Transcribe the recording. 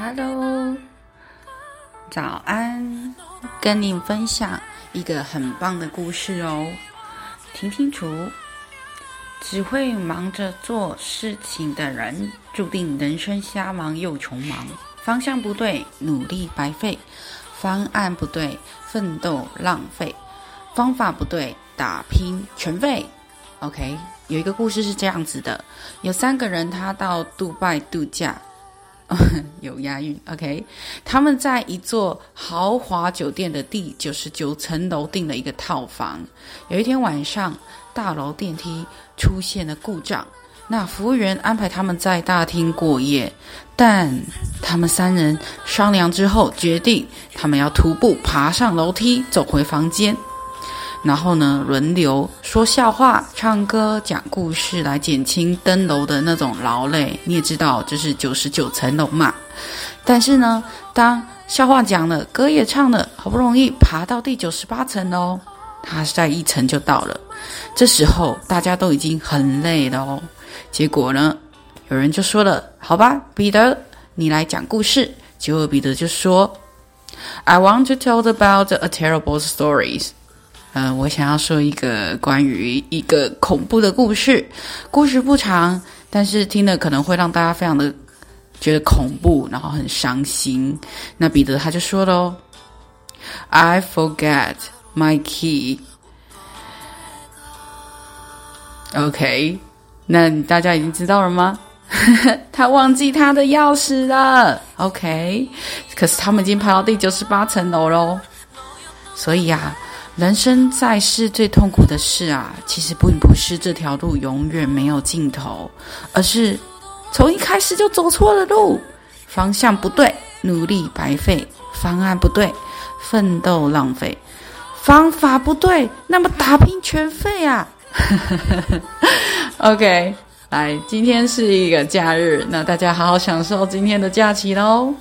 Hello，早安，跟你分享一个很棒的故事哦。听清楚，只会忙着做事情的人，注定人生瞎忙又穷忙。方向不对，努力白费；方案不对，奋斗浪费；方法不对，打拼全废。OK，有一个故事是这样子的：有三个人，他到杜拜度假。有押韵，OK。他们在一座豪华酒店的第九十九层楼订了一个套房。有一天晚上，大楼电梯出现了故障，那服务员安排他们在大厅过夜，但他们三人商量之后，决定他们要徒步爬上楼梯，走回房间。然后呢，轮流说笑话、唱歌、讲故事，来减轻登楼的那种劳累。你也知道，这是九十九层楼嘛。但是呢，当笑话讲了，歌也唱了，好不容易爬到第九十八层喽，他在一层就到了。这时候大家都已经很累了哦。结果呢，有人就说了：“好吧，彼得，你来讲故事。”结果彼得就说：“I want to tell about a terrible stories。”嗯，我想要说一个关于一个恐怖的故事。故事不长，但是听了可能会让大家非常的觉得恐怖，然后很伤心。那彼得他就说喽：“I forget my key。” OK，那大家已经知道了吗？他忘记他的钥匙了。OK，可是他们已经爬到第九十八层楼喽。所以呀。人生在世最痛苦的事啊，其实并不是这条路永远没有尽头，而是从一开始就走错了路，方向不对，努力白费，方案不对，奋斗浪费，方法不对，那么打拼全废啊！OK，来，今天是一个假日，那大家好好享受今天的假期喽。